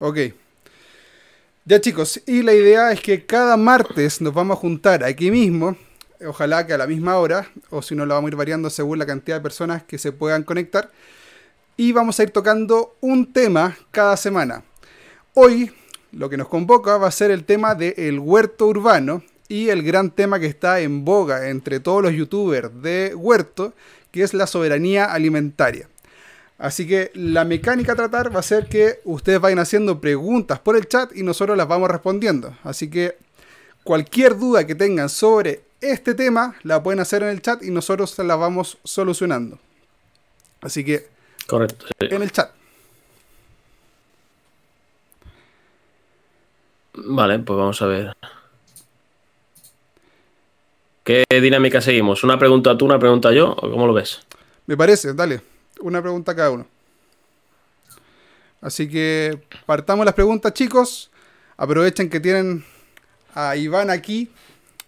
Ok. Ya chicos, y la idea es que cada martes nos vamos a juntar aquí mismo, ojalá que a la misma hora, o si no lo vamos a ir variando según la cantidad de personas que se puedan conectar, y vamos a ir tocando un tema cada semana. Hoy lo que nos convoca va a ser el tema del huerto urbano y el gran tema que está en boga entre todos los youtubers de huerto, que es la soberanía alimentaria. Así que la mecánica a tratar va a ser que ustedes vayan haciendo preguntas por el chat y nosotros las vamos respondiendo. Así que cualquier duda que tengan sobre este tema la pueden hacer en el chat y nosotros la vamos solucionando. Así que Correcto. en el chat. Vale, pues vamos a ver. ¿Qué dinámica seguimos? ¿Una pregunta tú, una pregunta yo? ¿O cómo lo ves? Me parece, dale. Una pregunta cada uno. Así que partamos las preguntas, chicos. Aprovechen que tienen a Iván aquí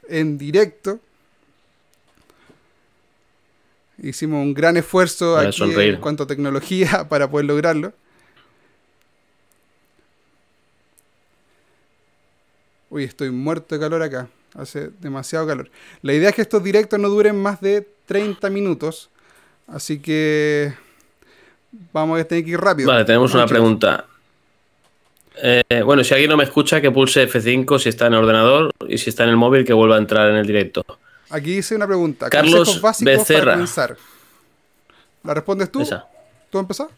en directo. Hicimos un gran esfuerzo Para aquí sonreír. en cuanto a tecnología para poder lograrlo. Uy, estoy muerto de calor acá. Hace demasiado calor. La idea es que estos directos no duren más de 30 minutos. Así que vamos a tener que ir rápido. Vale, tenemos una pregunta. Eh, bueno, si alguien no me escucha, que pulse F5 si está en el ordenador y si está en el móvil, que vuelva a entrar en el directo. Aquí hice una pregunta. Carlos Becerra. ¿La respondes tú? Esa. ¿Tú empezás?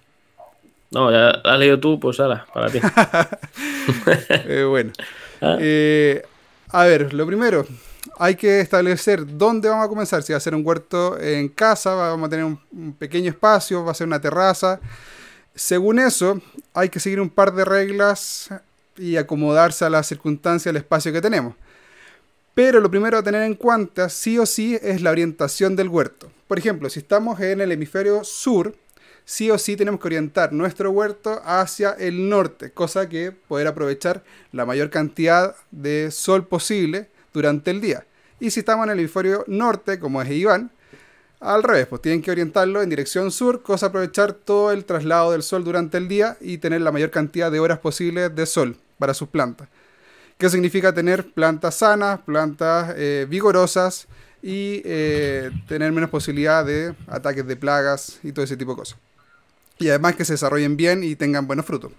No, ya la has leído tú, pues ala, para ti. Eh, bueno. Ah. Eh, a ver, lo primero, hay que establecer dónde vamos a comenzar. Si va a ser un huerto en casa, vamos a tener un, pequeño espacio, va a ser una terraza. Según eso, hay que seguir un par de reglas y acomodarse a las circunstancias, al espacio que tenemos. Pero lo primero a tener en cuenta, sí o sí, es la orientación del huerto. Por ejemplo, si estamos en el hemisferio sur, sí o sí tenemos que orientar nuestro huerto hacia el norte, cosa que poder aprovechar la mayor cantidad de sol posible durante el día. Y si estamos en el hemisferio norte, como es Iván, al revés, pues tienen que orientarlo en dirección sur, cosa aprovechar todo el traslado del sol durante el día y tener la mayor cantidad de horas posibles de sol para sus plantas. ¿Qué significa tener plantas sanas, plantas eh, vigorosas y eh, tener menos posibilidad de ataques de plagas y todo ese tipo de cosas? Y además que se desarrollen bien y tengan buenos frutos.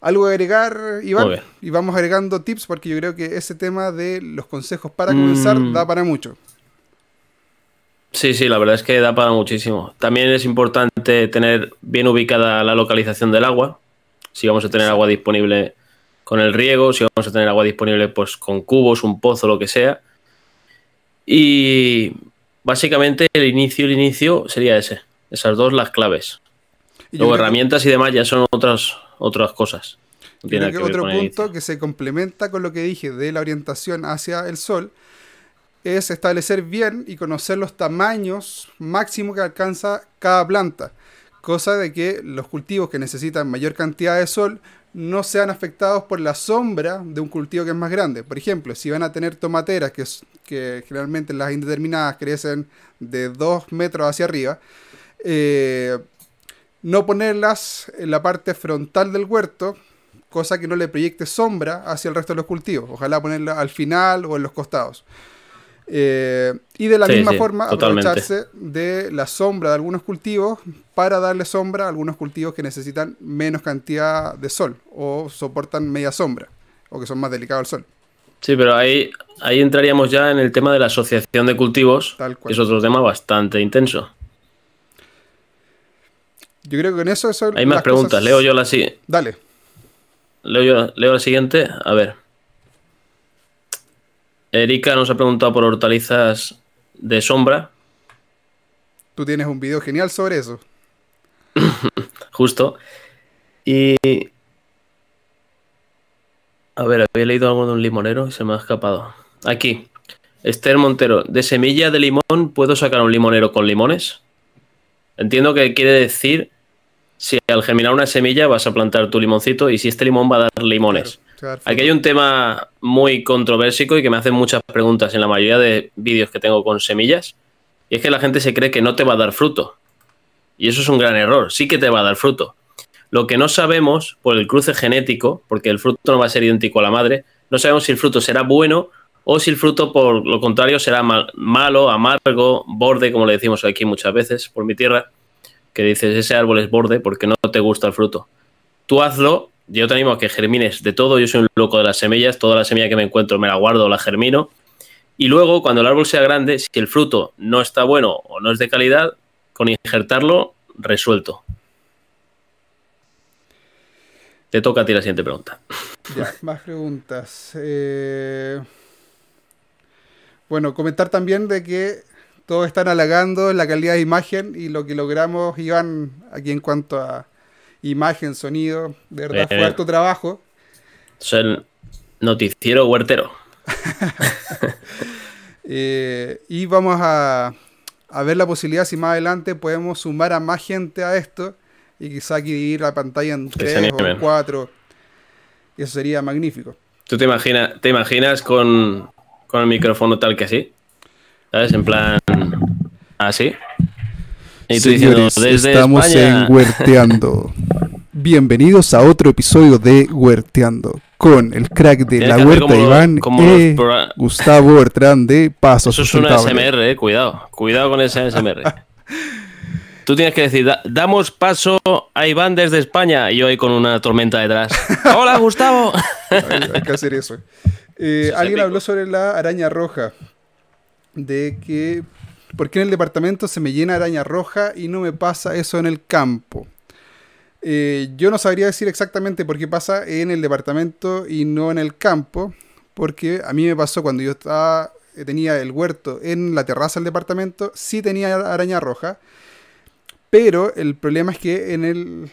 ¿Algo que agregar, Iván? Y vamos agregando tips porque yo creo que ese tema de los consejos para comenzar Mm. da para mucho. Sí, sí, la verdad es que da para muchísimo. También es importante tener bien ubicada la localización del agua. Si vamos a tener agua disponible con el riego, si vamos a tener agua disponible pues con cubos, un pozo, lo que sea. Y básicamente el inicio, el inicio sería ese. Esas dos las claves. Luego que- herramientas y demás ya son otras, otras cosas. No creo que que otro punto que se complementa con lo que dije de la orientación hacia el sol es establecer bien y conocer los tamaños máximos que alcanza cada planta, cosa de que los cultivos que necesitan mayor cantidad de sol no sean afectados por la sombra de un cultivo que es más grande. Por ejemplo, si van a tener tomateras que, es- que generalmente las indeterminadas crecen de 2 metros hacia arriba, eh, no ponerlas en la parte frontal del huerto, cosa que no le proyecte sombra hacia el resto de los cultivos. Ojalá ponerla al final o en los costados. Eh, y de la Sí, misma sí, forma totalmente. aprovecharse de la sombra de algunos cultivos para darle sombra a algunos cultivos que necesitan menos cantidad de sol o soportan media sombra o que son más delicados al sol. Sí, pero ahí, ahí entraríamos ya en el tema de la asociación de cultivos, Tal cual. que es otro tema bastante intenso. Yo creo que con eso son Hay más preguntas. cosas- Leo yo la si- Dale. leo yo leo la siguiente. A ver. Erika nos ha preguntado por hortalizas de sombra, Tú tienes un video genial sobre eso. justo. Y. A ver, había leído algo de un limonero y se me ha escapado. Aquí. Esther Montero. ¿De semilla de limón puedo sacar un limonero con limones? Entiendo que quiere decir si al germinar una semilla vas a plantar tu limoncito y si este limón va a dar limones. Claro, Aquí hay un tema muy controversico y que me hacen muchas preguntas en la mayoría de vídeos que tengo con semillas. Y es que la gente se cree que no te va a dar fruto. Y eso es un gran error. Sí que te va a dar fruto. Lo que no sabemos por el cruce genético, porque el fruto no va a ser idéntico a la madre, no sabemos si el fruto será bueno o si el fruto, por lo contrario, será malo, amargo, borde, como le decimos aquí muchas veces por mi tierra, que dices ese árbol es borde porque no te gusta el fruto. Tú hazlo, yo te animo a que germines de todo, yo soy un loco de las semillas, toda la semilla que me encuentro me la guardo, la germino, y luego cuando el árbol sea grande, si el fruto no está bueno o no es de calidad, con injertarlo, resuelto. Te toca a ti la siguiente pregunta. Más preguntas. Eh, bueno, comentar también de que todos están halagando la calidad de imagen y lo que logramos, Iván, aquí en cuanto a imagen, sonido, de verdad fue harto trabajo. Es el noticiero huertero. Eh, y vamos a, a ver la posibilidad si más adelante podemos sumar a más gente a esto y quizá dividir la pantalla en tres o cuatro. Eso sería magnífico. ¿Tú te, imaginas te imaginas con, con el micrófono tal que así? ¿Sabes? En plan. Así. Y tú diciendo, desde estamos en Huerteando. Bienvenidos a otro episodio de Huerteando con el crack de la huerta Iván y Gustavo Bertrán de Paso Eso es una SMR, eh, cuidado. Cuidado con ese SMR. Tú tienes que decir, damos paso a Iván desde España y yo ahí con una tormenta detrás. ¡Hola, Gustavo! hay, que hacer eso. Eh, alguien habló sobre la araña roja. De que, ¿por qué en el departamento se me llena araña roja y no me pasa eso en el campo? Eh, yo no sabría decir exactamente por qué pasa en el departamento y no en el campo, porque a mí me pasó cuando yo estaba, tenía el huerto en la terraza del departamento, sí tenía araña roja, pero el problema es que en el,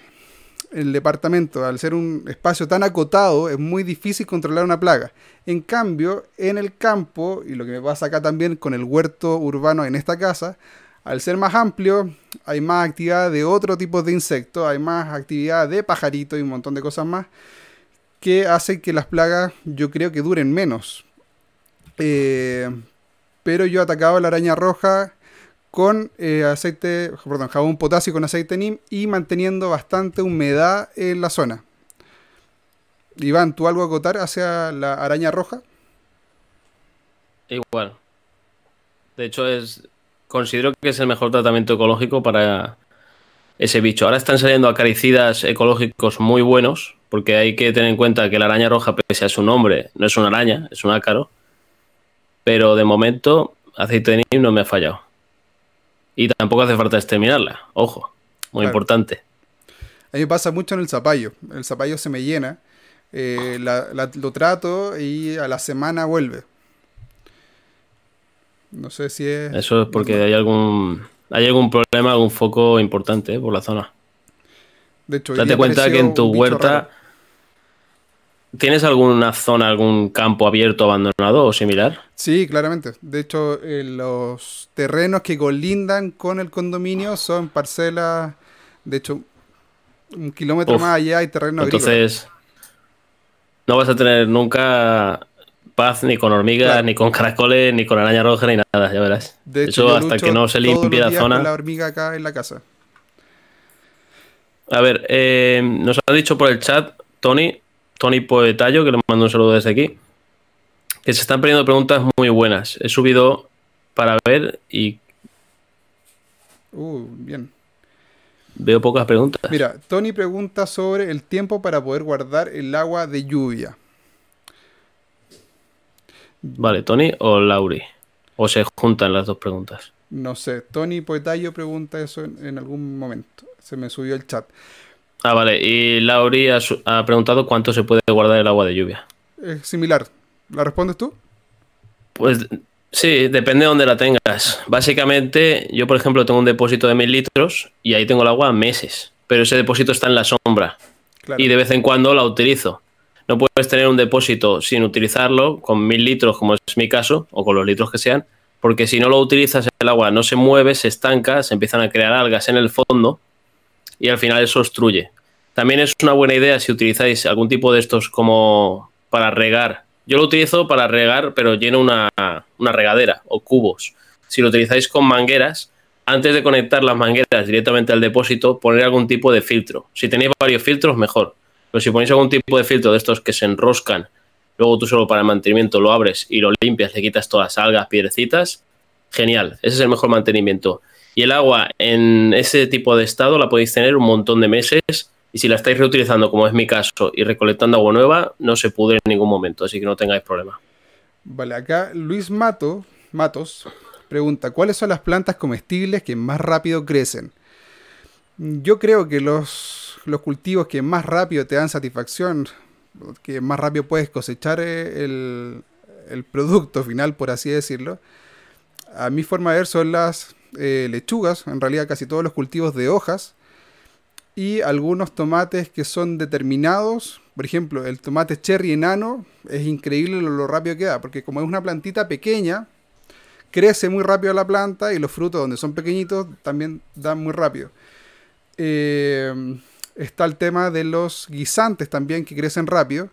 departamento, al ser un espacio tan acotado, es muy difícil controlar una plaga. En cambio, en el campo, y lo que me pasa acá también con el huerto urbano en esta casa, al ser más amplio, hay más actividad de otro tipo de insectos, hay más actividad de pajaritos y un montón de cosas más que hacen que las plagas yo creo que duren menos. Eh, pero yo atacaba la araña roja con eh, aceite, perdón, jabón potasio con aceite NIM y manteniendo bastante humedad en la zona. Iván, ¿tú algo a acotar hacia la araña roja? Igual. De hecho, es considero que es el mejor tratamiento ecológico para ese bicho. Ahora están saliendo acaricidas ecológicos muy buenos, porque hay que tener en cuenta que la araña roja, pese a su nombre, no es una araña, es un ácaro. Pero de momento, aceite de NIM no me ha fallado. Y tampoco hace falta exterminarla, ojo, muy importante. A mí me pasa mucho en el zapallo. El zapallo se me llena, eh, lo trato y a la semana vuelve. No sé si es. Eso es porque hay algún hay algún problema, algún foco importante eh, por la zona. De hecho, date cuenta que en tu huerta. ¿Tienes alguna zona, algún campo abierto abandonado o similar? Sí, claramente. De hecho, eh, los terrenos que colindan con el condominio son parcelas, de hecho, un kilómetro más allá hay terreno Entonces, no vas a tener nunca paz ni con hormigas, ni con caracoles, ni con araña roja, ni nada, ya verás. De hecho, Eso hasta que no se limpie la zona. la hormiga acá en la casa. A ver, eh, nos ha dicho por el chat, Tony, Tony Poetayo, que le mando un saludo desde aquí, que se están poniendo preguntas muy buenas. He subido para ver y... Uh, bien. Veo pocas preguntas. Mira, Tony pregunta sobre el tiempo para poder guardar el agua de lluvia. Vale, Tony o Lauri. O se juntan las dos preguntas. No sé, Tony Poetayo pregunta eso en algún momento. Se me subió el chat. Ah, vale. Y Lauri ha, preguntado cuánto se puede guardar el agua de lluvia. Es similar. ¿La respondes tú? Pues sí, depende de dónde la tengas. Básicamente, yo, por ejemplo, tengo un depósito de mil litros y ahí tengo el agua meses. Pero ese depósito está en la sombra. Y de vez en cuando la utilizo. No puedes tener un depósito sin utilizarlo, con mil litros, como es mi caso, o con los litros que sean, porque si no lo utilizas, el agua no se mueve, se estanca, se empiezan a crear algas en el fondo y al final eso obstruye. También es una buena idea si utilizáis algún tipo de estos como para regar. Yo lo utilizo para regar, pero lleno una, regadera o cubos. Si lo utilizáis con mangueras, antes de conectar las mangueras directamente al depósito, poner algún tipo de filtro. Si tenéis varios filtros, mejor. Pero si ponéis algún tipo de filtro de estos que se enroscan, luego tú solo para el mantenimiento lo abres y lo limpias, le quitas todas las algas, piedrecitas, genial. Ese es el mejor mantenimiento. Y el agua en ese tipo de estado la podéis tener un montón de meses y si la estáis reutilizando, como es mi caso, y recolectando agua nueva, no se pudre en ningún momento, así que no tengáis problema. Vale, acá Luis Mato, Matos pregunta, ¿cuáles son las plantas comestibles que más rápido crecen? Yo creo que los, los cultivos que más rápido te dan satisfacción, que más rápido puedes cosechar eh, el, el producto final, por así decirlo, a mi forma de ver son las eh, lechugas, en realidad casi todos los cultivos de hojas, y algunos tomates que son determinados. Por ejemplo, el tomate cherry enano es increíble lo, rápido que da, porque como es una plantita pequeña, crece muy rápido la planta y los frutos donde son pequeñitos también dan muy rápido. Eh, está el tema de los guisantes también que crecen rápido.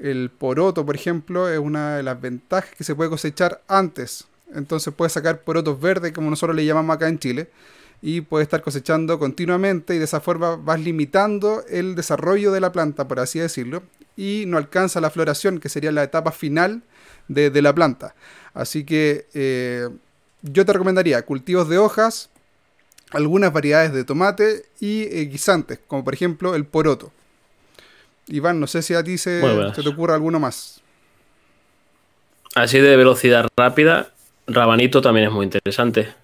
El poroto, por ejemplo, es una de las ventajas que se puede cosechar antes. Entonces puedes sacar porotos verdes, como nosotros le llamamos acá en Chile y puedes estar cosechando continuamente y de esa forma vas limitando el desarrollo de la planta, por así decirlo, y no alcanza la floración, que sería la etapa final de, la planta. Así que eh, yo te recomendaría cultivos de hojas, algunas variedades de tomate y eh, guisantes, como por ejemplo el poroto. Iván, no sé si a ti se, se te ocurre alguno más. Así de velocidad rápida, rabanito también es muy interesante.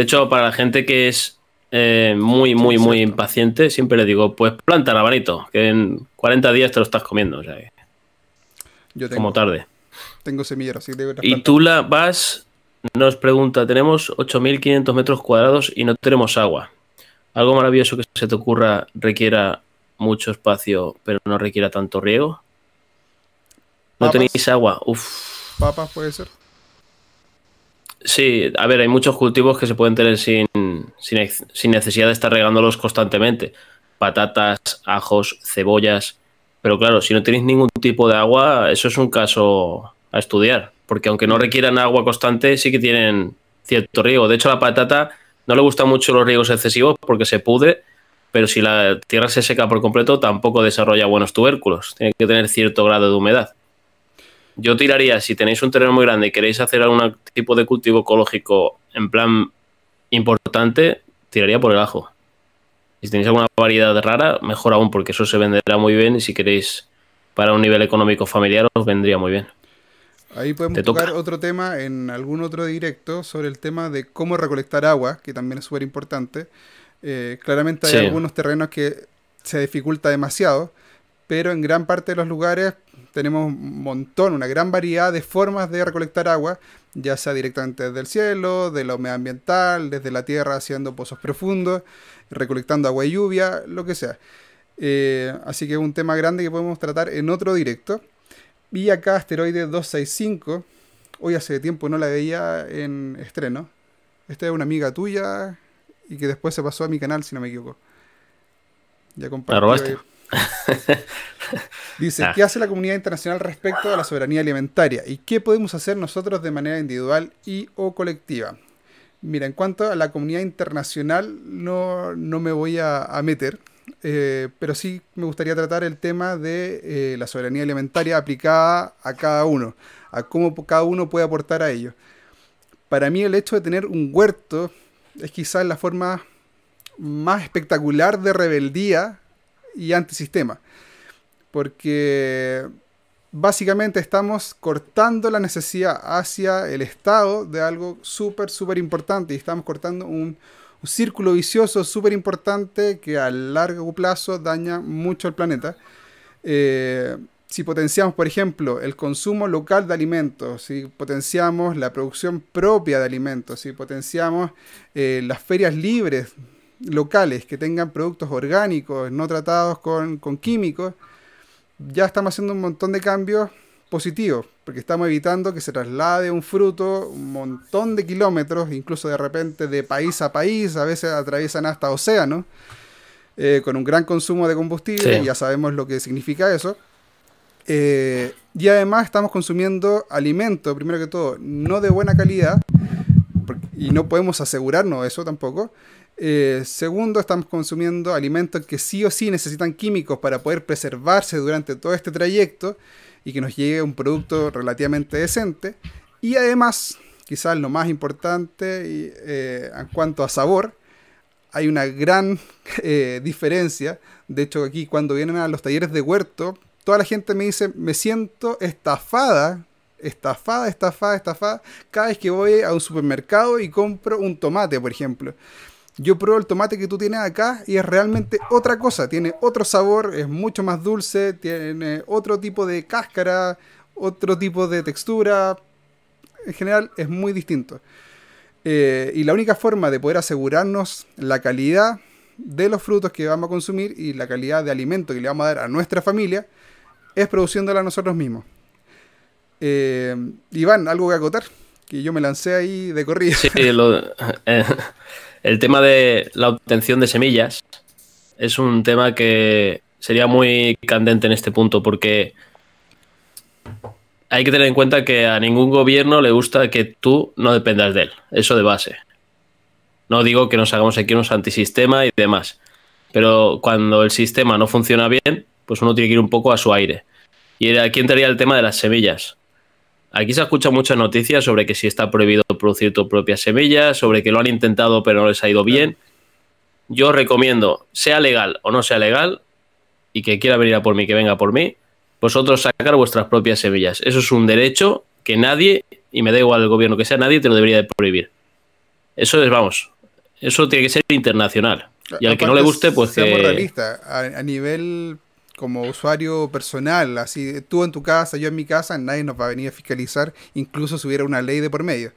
De hecho, para la gente que es eh, muy, muy, muy impaciente, siempre le digo, pues planta rabanito, que en 40 días te lo estás comiendo. O sea, Yo tengo, como tarde. Tengo semilleros, sí, Y tú la vas, nos pregunta, tenemos 8.500 metros cuadrados y no tenemos agua. ¿Algo maravilloso que se te ocurra requiera mucho espacio, pero no requiera tanto riego? ¿No tenéis agua? Uf. ¿Papas puede ser? Sí, a ver, hay muchos cultivos que se pueden tener sin, sin, necesidad de estar regándolos constantemente. Patatas, ajos, cebollas. Pero claro, si no tenéis ningún tipo de agua, eso es un caso a estudiar. Porque aunque no requieran agua constante, sí que tienen cierto riego. De hecho, la patata no le gustan mucho los riegos excesivos porque se pudre, pero si la tierra se seca por completo, tampoco desarrolla buenos tubérculos. Tiene que tener cierto grado de humedad. Yo tiraría, si tenéis un terreno muy grande y queréis hacer algún tipo de cultivo ecológico en plan importante, tiraría por el ajo. Si tenéis alguna variedad rara, mejor aún, porque eso se venderá muy bien y si queréis para un nivel económico familiar os vendría muy bien. Ahí podemos tocar otro tema en algún otro directo sobre el tema de cómo recolectar agua, que también es súper importante. Eh, claramente hay algunos terrenos que se dificulta demasiado, pero en gran parte de los lugares tenemos un montón, una gran variedad de formas de recolectar agua, ya sea directamente desde el cielo, de la humedad ambiental, desde la tierra haciendo pozos profundos, recolectando agua y lluvia, lo que sea. Eh, así que es un tema grande que podemos tratar en otro directo. Y acá asteroide 265, hoy hace tiempo no la veía en estreno. Esta es una amiga tuya y que después se pasó a mi canal, si no me equivoco. Ya compartí. Dice, ah. ¿qué hace la comunidad internacional respecto a la soberanía alimentaria? ¿Y qué podemos hacer nosotros de manera individual y o colectiva? Mira, en cuanto a la comunidad internacional, no, me voy a, meter, eh, pero sí me gustaría tratar el tema de eh, la soberanía alimentaria aplicada a cada uno, a cómo cada uno puede aportar a ello. Para mí el hecho de tener un huerto es quizás la forma más espectacular de rebeldía y antisistema. Porque básicamente estamos cortando la necesidad hacia el Estado de algo súper, súper importante y estamos cortando un, círculo vicioso súper importante que a largo plazo daña mucho al planeta. Eh, si potenciamos, por ejemplo, el consumo local de alimentos, si potenciamos la producción propia de alimentos, si potenciamos eh, las ferias libres locales que tengan productos orgánicos, no tratados con, químicos, ya estamos haciendo un montón de cambios positivos, porque estamos evitando que se traslade un fruto un montón de kilómetros, incluso de repente de país a país, a veces atraviesan hasta océanos, eh, con un gran consumo de combustible, ya sabemos lo que significa eso. Eh, y además estamos consumiendo alimento, primero que todo, no de buena calidad, y no podemos asegurarnos eso tampoco. Eh, segundo, estamos consumiendo alimentos que sí o sí necesitan químicos para poder preservarse durante todo este trayecto y que nos llegue un producto relativamente decente. Y además, quizás lo más importante eh, en cuanto a sabor, hay una gran eh, diferencia. De hecho, aquí cuando vienen a los talleres de huerto, toda la gente me dice, me siento estafada, estafada, estafada, estafada, cada vez que voy a un supermercado y compro un tomate, por ejemplo yo pruebo el tomate que tú tienes acá y es realmente otra cosa, tiene otro sabor, es mucho más dulce, tiene otro tipo de cáscara, otro tipo de textura, en general es muy distinto. Eh, y la única forma de poder asegurarnos la calidad de los frutos que vamos a consumir y la calidad de alimento que le vamos a dar a nuestra familia es produciéndola nosotros mismos. Eh, Iván, algo que acotar, que yo me lancé ahí de corrida. Sí, lo, eh, el tema de la obtención de semillas es un tema que sería muy candente en este punto porque hay que tener en cuenta que a ningún gobierno le gusta que tú no dependas de él. Eso de base. No digo que nos hagamos aquí unos antisistema y demás. Pero cuando el sistema no funciona bien, pues uno tiene que ir un poco a su aire. Y aquí entraría el tema de las semillas. Aquí se escucha muchas noticias sobre que si está prohibido producir tus propias semillas, sobre que lo han intentado pero no les ha ido bien. Yo recomiendo, sea legal o no sea legal, y que quiera venir a por mí, que venga por mí, vosotros sacar vuestras propias semillas. Eso es un derecho que nadie, y me da igual el gobierno que sea, nadie te lo debería de prohibir. Eso es, vamos, eso tiene que ser internacional. Y al que no le guste, pues que... a nivel como usuario personal, así tú en tu casa, yo en mi casa, nadie nos va a venir a fiscalizar, incluso si hubiera una ley de por medio.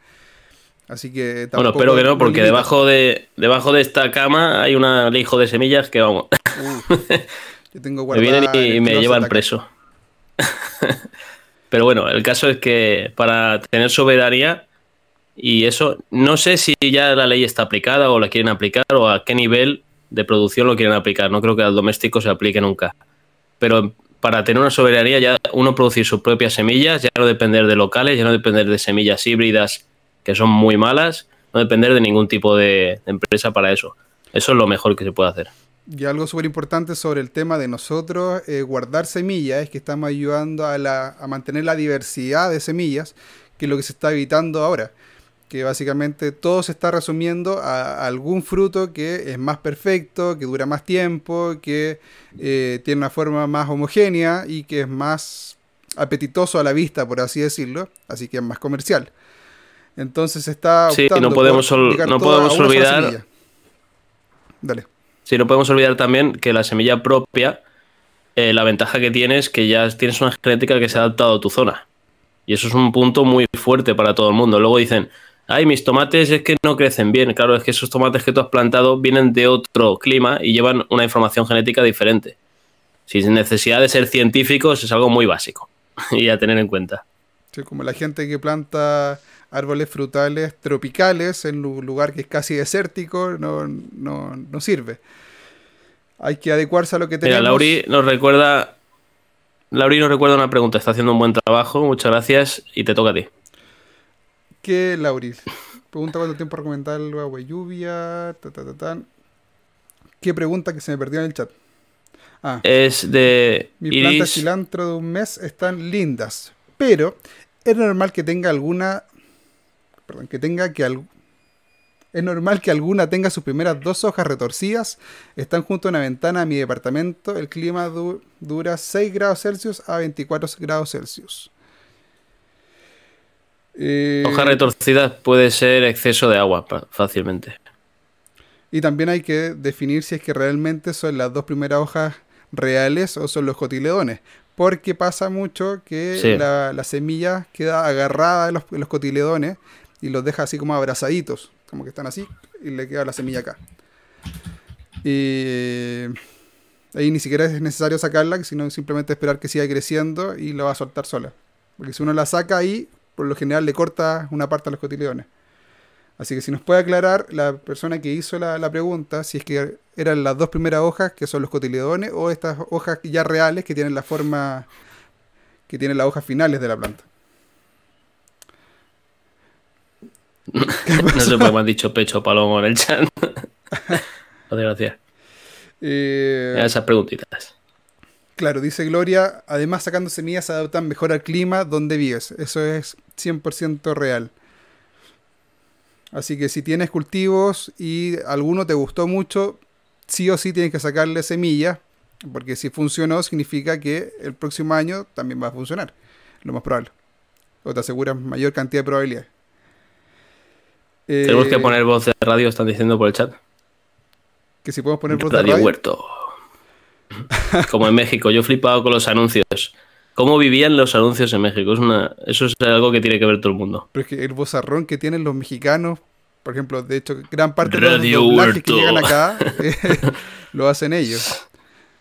Así que Bueno, espero que no, porque debajo de, debajo de esta cama hay un hijo de semillas que vamos. yo tengo me vienen y, me llevan preso. Pero bueno, el caso es que para tener soberanía y eso, no sé si ya la ley está aplicada o la quieren aplicar o a qué nivel de producción lo quieren aplicar. No creo que al doméstico se aplique nunca pero para tener una soberanía ya uno producir sus propias semillas, ya no depender de locales, ya no depender de semillas híbridas que son muy malas, no depender de ningún tipo de, empresa para eso. Eso es lo mejor que se puede hacer. Y algo súper importante sobre el tema de nosotros eh, guardar semillas es que estamos ayudando a, la, a mantener la diversidad de semillas, que es lo que se está evitando ahora que básicamente todo se está resumiendo a algún fruto que es más perfecto, que dura más tiempo, que eh, tiene una forma más homogénea y que es más apetitoso a la vista, por así decirlo, así que es más comercial. Entonces está... Sí, no podemos, no podemos olvidar... Dale. Sí, no podemos olvidar también que la semilla propia, eh, la ventaja que tienes es que ya tienes una genética que se ha adaptado a tu zona. Y eso es un punto muy fuerte para todo el mundo. Luego dicen, ay, mis tomates es que no crecen bien. Claro, es que esos tomates que tú has plantado vienen de otro clima y llevan una información genética diferente. Sin necesidad de ser científicos es algo muy básico y a tener en cuenta. Sí, como la gente que planta árboles frutales tropicales en un lugar que es casi desértico, no, no, sirve. Hay que adecuarse a lo que tenemos. Mira, Lauri nos recuerda. Lauri nos recuerda una pregunta. Está haciendo un buen trabajo. Muchas gracias. Y te toca a ti que Lauris. Pregunta cuánto tiempo recomendar el agua lluvia. ¿Qué pregunta que se me perdió en el chat? Ah, es de. Mi planta de cilantro de un mes están lindas. Pero es normal que tenga alguna. Perdón, que tenga que Es normal que alguna tenga sus primeras dos hojas retorcidas. Están junto a una ventana a mi departamento. El clima dura 6 grados Celsius a 24 grados Celsius. Eh, Hoja retorcida puede ser exceso de agua fácilmente. Y también hay que definir si es que realmente son las dos primeras hojas reales o son los cotiledones. Porque pasa mucho que la, semilla queda agarrada en los, cotiledones y los deja así como abrazaditos, como que están así, y le queda la semilla acá. Y ahí ni siquiera es necesario sacarla, sino simplemente esperar que siga creciendo y la va a soltar sola. Porque si uno la saca ahí, por lo general le corta una parte a los cotiledones. Así que si nos puede aclarar la persona que hizo la, pregunta, si es que eran las dos primeras hojas, que son los cotiledones, o estas hojas ya reales que tienen la forma, que tienen las hojas finales de la planta. no sé por qué me han dicho pecho palomo en el chat. gracias. Eh, Esas preguntitas. Claro, dice Gloria, además sacando semillas se adaptan mejor al clima donde vives. Eso es 100% real. Así que si tienes cultivos y alguno te gustó mucho, sí o sí tienes que sacarle semillas, porque si funcionó significa que el próximo año también va a funcionar, lo más probable. O te aseguras mayor cantidad de probabilidades. Tenemos que Eh, poner voz de radio, están diciendo por el chat. Que si podemos poner voz de Radio radio. Huerto. Como en México, yo he flipado con los anuncios. ¿Cómo vivían los anuncios en México? Es una, eso es algo que tiene que ver todo el mundo. Pero es que el vozarrón que tienen los mexicanos, por ejemplo, de hecho, gran parte de los doblajes que llegan acá eh, lo hacen ellos.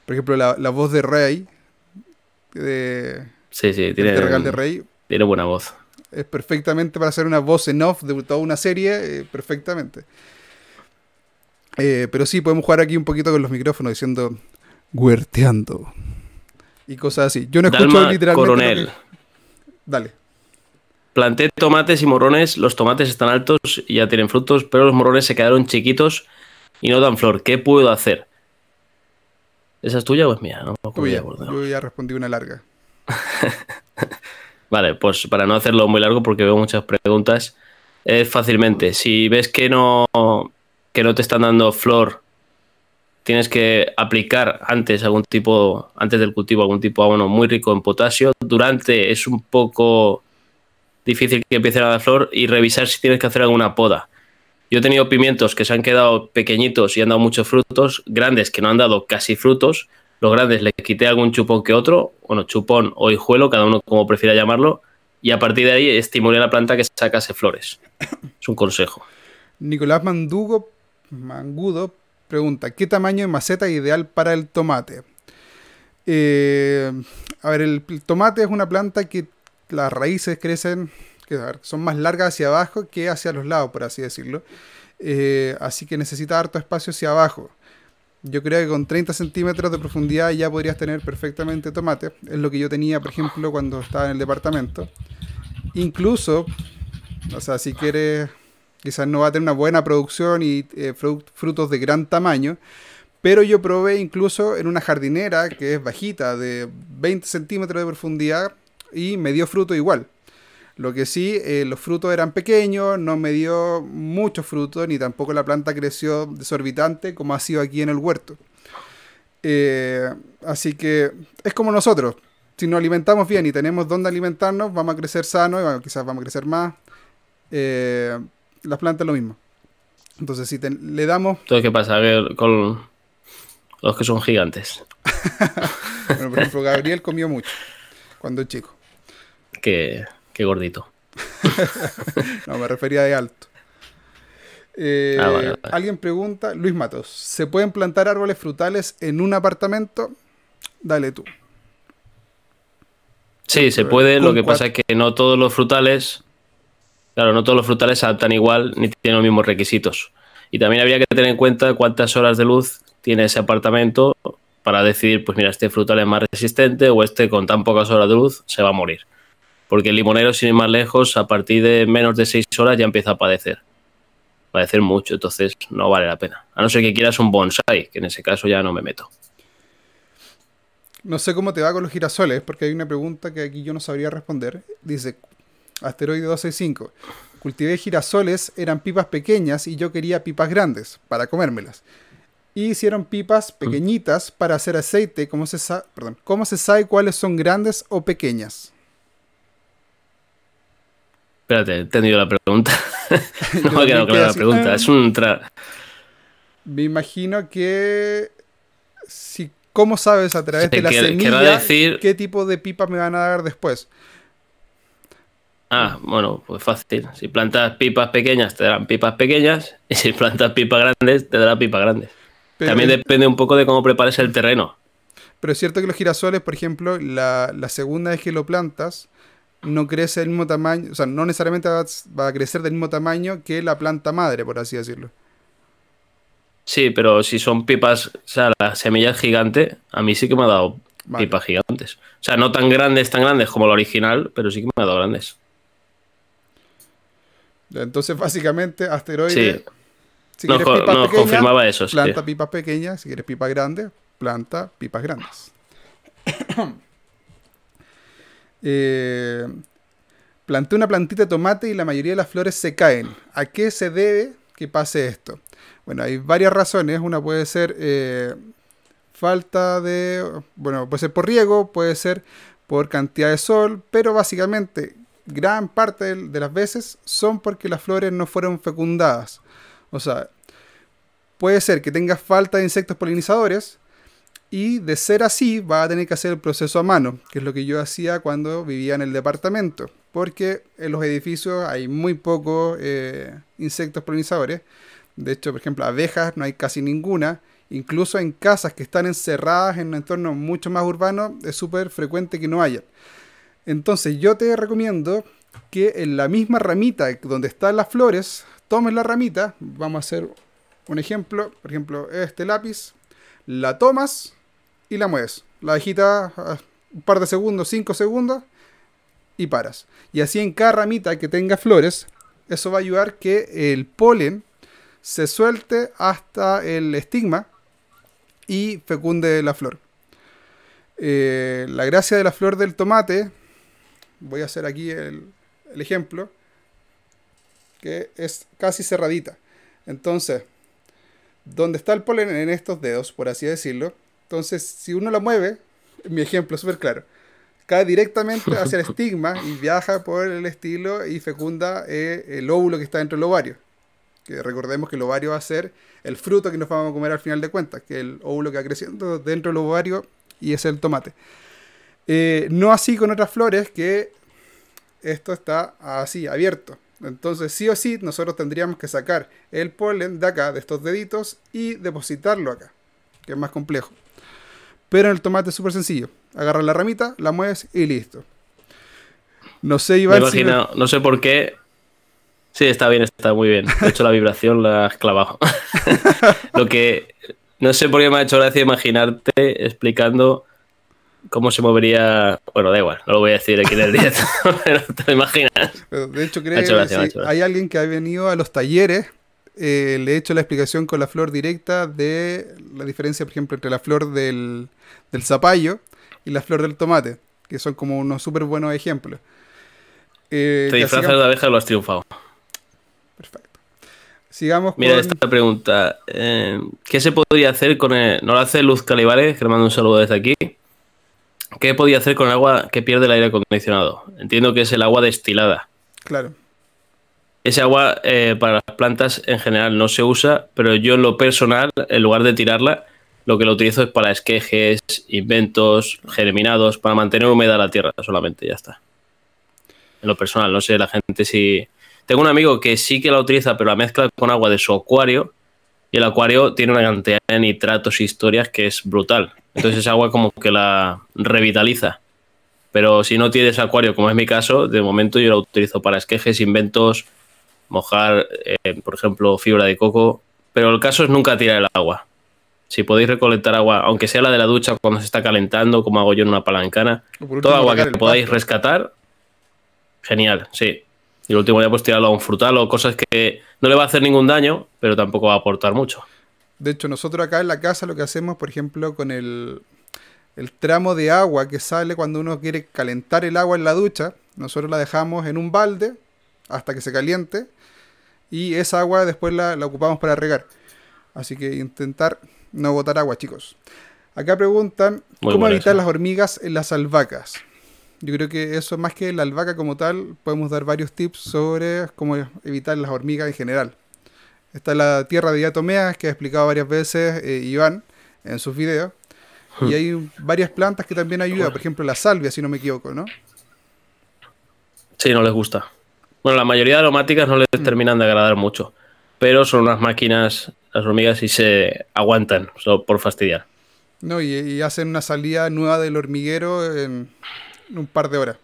Por ejemplo, la, la voz de Rey, de, Sí, sí, tiene, Tergal de Rey, tiene buena voz. es perfectamente para hacer una voz en off de toda una serie, eh, perfectamente. Eh, pero sí, podemos jugar aquí un poquito con los micrófonos diciendo huerteando y cosas así. Yo no escucho Dalma literalmente. Coronel. que- Dale. Planté tomates y morrones. Los tomates están altos y ya tienen frutos, pero los morrones se quedaron chiquitos y no dan flor. ¿Qué puedo hacer? ¿Esa es tuya o es mía? No Tuya. Yo ya respondí una larga. Vale, pues para no hacerlo muy largo, porque veo muchas preguntas, es fácilmente. Si ves que no, que no te están dando flor, tienes que aplicar antes algún tipo, antes del cultivo, algún tipo de abono muy rico en potasio. Durante es un poco difícil que empiecen a dar flor y revisar si tienes que hacer alguna poda. Yo he tenido pimientos que se han quedado pequeñitos y han dado muchos frutos, grandes que no han dado casi frutos. Los grandes les quité algún chupón que otro, bueno, chupón o hijuelo, cada uno como prefiera llamarlo, y a partir de ahí estimulé a la planta que sacase flores. Es un consejo. Nicolás Mandugo, Mangudo pregunta, ¿qué tamaño de maceta ideal para el tomate? Eh, a ver, el, tomate es una planta que las raíces crecen, que son más largas hacia abajo que hacia los lados, por así decirlo. Eh, así que necesita harto espacio hacia abajo. Yo creo que con 30 centímetros de profundidad ya podrías tener perfectamente tomate. Es lo que yo tenía, por ejemplo, cuando estaba en el departamento. Incluso, o sea, si quieres quizás no va a tener una buena producción y eh, fru- frutos de gran tamaño. Pero yo probé incluso en una jardinera que es bajita, de 20 centímetros de profundidad, y me dio fruto igual. Lo que sí, eh, los frutos eran pequeños, no me dio mucho fruto, ni tampoco la planta creció desorbitante como ha sido aquí en el huerto. Eh, así que es como nosotros. Si nos alimentamos bien y tenemos dónde alimentarnos, vamos a crecer sano y quizás vamos a crecer más. Las plantas lo mismo. Entonces, si te- le damos, Entonces, ¿qué pasa Que con los que son gigantes? bueno, por ejemplo, Gabriel comió mucho cuando chico. Qué, qué gordito. No, me refería de alto. Eh, Ah, vale, vale. Alguien pregunta, Luis Matos, ¿se pueden plantar árboles frutales en un apartamento? Dale tú. Sí, se puede. Lo que pasa es que no todos los frutales, claro, no todos los frutales se adaptan igual ni tienen los mismos requisitos. Y también habría que tener en cuenta cuántas horas de luz tiene ese apartamento para decidir, pues mira, este frutal es más resistente o este con tan pocas horas de luz se va a morir. Porque el limonero, sin ir más lejos, a partir de menos de 6 horas ya empieza a padecer. Padecer mucho, entonces no vale la pena. A no ser que quieras un bonsai, que en ese caso ya no me meto. No sé cómo te va con los girasoles, porque hay una pregunta que aquí yo no sabría responder. Dice, asteroide 265, cultivé girasoles, eran pipas pequeñas y yo quería pipas grandes para comérmelas. Y hicieron pipas pequeñitas para hacer aceite. ¿Cómo se, sa- perdón, ¿Cómo se sabe cuáles son grandes o pequeñas? Espérate, he entendido la pregunta. No me ha quedado clara la pregunta. Es un tra- Me imagino que si cómo sabes a través Sí, de la que- semilla decir- qué tipo de pipa me van a dar después. Ah, bueno, pues fácil. Si plantas pipas pequeñas, te darán pipas pequeñas. Y si plantas pipas grandes, te darán pipas grandes. Pero, También depende un poco de cómo prepares el terreno. pero es cierto que los girasoles, por ejemplo, la, la segunda vez que lo plantas, no crece del mismo tamaño, o sea, no necesariamente va, va a crecer del mismo tamaño que la planta madre, por así decirlo. Sí, pero si son pipas, o sea, la semilla es gigante, a mí sí que me ha dado Vale. pipas gigantes. O sea, no tan grandes, tan grandes como la original, pero sí que me ha dado grandes. Entonces, básicamente, asteroide. Sí. Si No, quieres no, pequeñas, confirmaba eso, sí. planta pipas pequeñas. Si quieres pipas grandes, planta pipas grandes. Eh, planté una plantita de tomate y la mayoría de las flores se caen. ¿A qué se debe que pase esto? Bueno, hay varias razones. Una puede ser eh, falta de... Bueno, puede ser por riego, puede ser por cantidad de sol, pero básicamente gran parte de- las veces son porque las flores no fueron fecundadas. O sea, puede ser que tengas falta de insectos polinizadores y de ser así va a tener que hacer el proceso a mano, que es lo que yo hacía cuando vivía en el departamento, porque en los edificios hay muy pocos eh, insectos polinizadores. De hecho, por ejemplo, abejas no hay casi ninguna. Incluso en casas que están encerradas en un entorno mucho más urbano, es súper frecuente que no haya. Entonces yo te recomiendo que en la misma ramita donde están las flores, tomes la ramita, vamos a hacer un ejemplo, por ejemplo, este lápiz, la tomas y la mueves. La dejita un par de segundos, 5 segundos, y paras. Y así en cada ramita que tenga flores, eso va a ayudar que el polen se suelte hasta el estigma y fecunde la flor. Eh, la gracia de la flor del tomate, voy a hacer aquí el, el ejemplo, que es casi cerradita. Entonces, donde está el polen en estos dedos, por así decirlo, entonces si uno la mueve, mi ejemplo es súper claro, cae directamente hacia el estigma y viaja por el estilo y fecunda eh, el óvulo que está dentro del ovario. Que recordemos que el ovario va a ser el fruto que nos vamos a comer al final de cuentas, que el óvulo que va creciendo dentro del ovario y es el tomate. Eh, no así con otras flores que esto está así, abierto. Entonces, sí o sí, nosotros tendríamos que sacar el polen de acá, de estos deditos, y depositarlo acá, que es más complejo. Pero en el tomate es súper sencillo. Agarras la ramita, la mueves y listo. No sé, Me Iván, si imagino, no sé por qué. Sí, está bien, está muy bien. De hecho, la vibración la has clavado. Lo que no sé por qué me ha hecho gracia imaginarte explicando cómo se movería. Bueno, da igual, no lo voy a decir aquí en el directo, pero te lo imaginas. Pero, De hecho, creo gracia, que si hay alguien que ha venido a los talleres, eh, le he hecho la explicación con la flor directa de la diferencia, por ejemplo, entre la flor del, del zapallo y la flor del tomate, que son como unos súper buenos ejemplos. Eh, Te disfrazas sigamos- de abeja y lo has triunfado. Perfecto. Sigamos Mira con... esta pregunta. eh, ¿Qué se podría hacer con el... No lo hace Luz Calibares, que le mando un saludo desde aquí. ¿Qué podía hacer con el agua que pierde el aire acondicionado? Entiendo que es el agua destilada. Claro. Ese agua eh, para las plantas en general no se usa, pero yo en lo personal, en lugar de tirarla, lo que lo utilizo es para esquejes, inventos, germinados, para mantener húmeda la tierra solamente, ya está. En lo personal, no sé la gente si... Tengo un amigo que sí que la utiliza, pero la mezcla con agua de su acuario y el acuario tiene una cantidad de nitratos y historias que es brutal. Entonces esa agua como que la revitaliza. Pero si no tienes acuario, como es mi caso, de momento yo la utilizo para esquejes, inventos, mojar, eh, por ejemplo, fibra de coco. Pero el caso es nunca tirar el agua. Si podéis recolectar agua, aunque sea la de la ducha cuando se está calentando, como hago yo en una palancana, toda agua que podáis pasto. rescatar, genial, sí. Y el último día pues tirarlo a un frutal o cosas que no le va a hacer ningún daño, pero tampoco va a aportar mucho. De hecho, nosotros acá en la casa lo que hacemos, por ejemplo, con el, el tramo de agua que sale cuando uno quiere calentar el agua en la ducha, nosotros la dejamos en un balde hasta que se caliente y esa agua después la, la ocupamos para regar. Así que intentar no botar agua, chicos. Acá preguntan Muy cómo evitar las hormigas en las albahacas. Yo creo que eso más que la albahaca como tal, podemos dar varios tips sobre cómo evitar las hormigas en general. Está la tierra de diatomeas que ha explicado varias veces eh, Iván en sus videos. Y hay varias plantas que también ayudan, por ejemplo la salvia, si no me equivoco, ¿no? Sí, no les gusta. Bueno, la mayoría de aromáticas no les terminan de agradar mucho, pero son unas máquinas, las hormigas, y se aguantan solo por fastidiar. No, y, y hacen una salida nueva del hormiguero en, en un par de horas.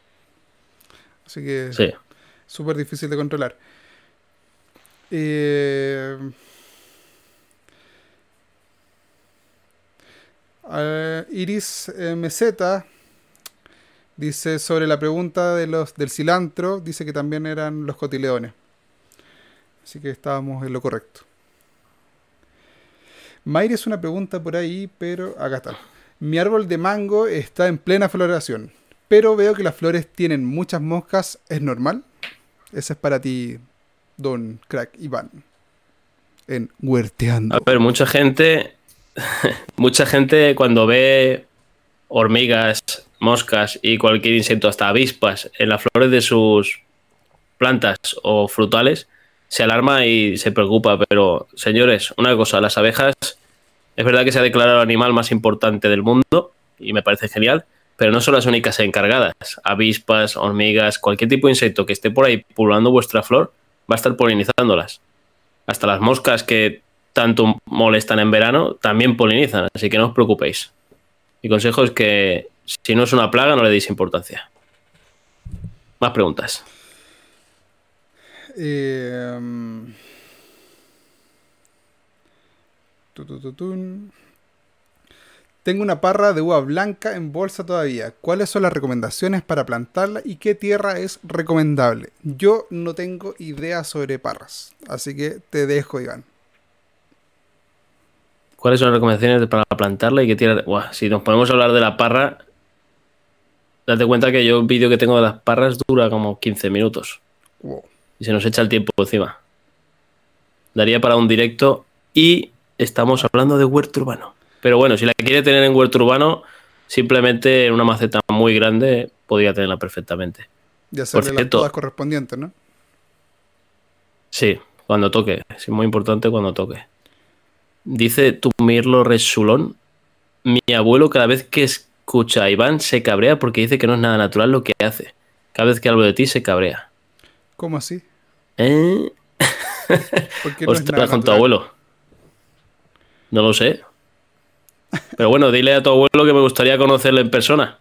Así que Sí. súper difícil de controlar. Eh, Iris eh, MZ dice sobre la pregunta de los, del cilantro, dice que también eran los cotiledones. Así que estábamos en lo correcto. Mayre es una pregunta por ahí, pero acá está. Mi árbol de mango está en plena floración, pero veo que las flores tienen muchas moscas. ¿Es normal? Ese es para ti, don Crack Iván. En Huerteando. A ver, mucha gente. mucha gente cuando ve hormigas, moscas y cualquier insecto, hasta avispas, en las flores de sus plantas o frutales, se alarma y se preocupa. Pero, señores, una cosa, las abejas es verdad que se ha declarado el animal más importante del mundo y me parece genial, pero no son las únicas encargadas. Avispas, hormigas, cualquier tipo de insecto que esté por ahí pululando vuestra flor va a estar polinizándolas. Hasta las moscas que tanto molestan en verano también polinizan, así que no os preocupéis. Mi consejo es que si no es una plaga no le deis importancia. Más preguntas. Eh, Tengo una parra de uva blanca en bolsa todavía. ¿Cuáles son las recomendaciones para plantarla y qué tierra es recomendable? Yo no tengo idea sobre parras, así que te dejo, Iván. ¿Cuáles son las recomendaciones para plantarla y qué tierra? si nos podemos hablar de la parra, date cuenta que yo un vídeo que tengo de las parras dura como 15 minutos. Y se nos echa el tiempo encima. Daría para un directo y estamos hablando de huerto urbano. Pero bueno, si la quiere tener en huerto urbano, simplemente en una maceta muy grande podría tenerla perfectamente. Y hacerle las todas correspondientes, ¿no? Sí, cuando toque. Es muy importante cuando toque. Dice tu Mirlo Resulón. Mi abuelo cada vez que escucha a Iván se cabrea porque dice que no es nada natural lo que hace. Cada vez que hablo de ti se cabrea. ¿Cómo así? ¿Eh? no Ostras, con tu abuelo. No lo sé. Pero bueno, dile a tu abuelo que me gustaría conocerle en persona.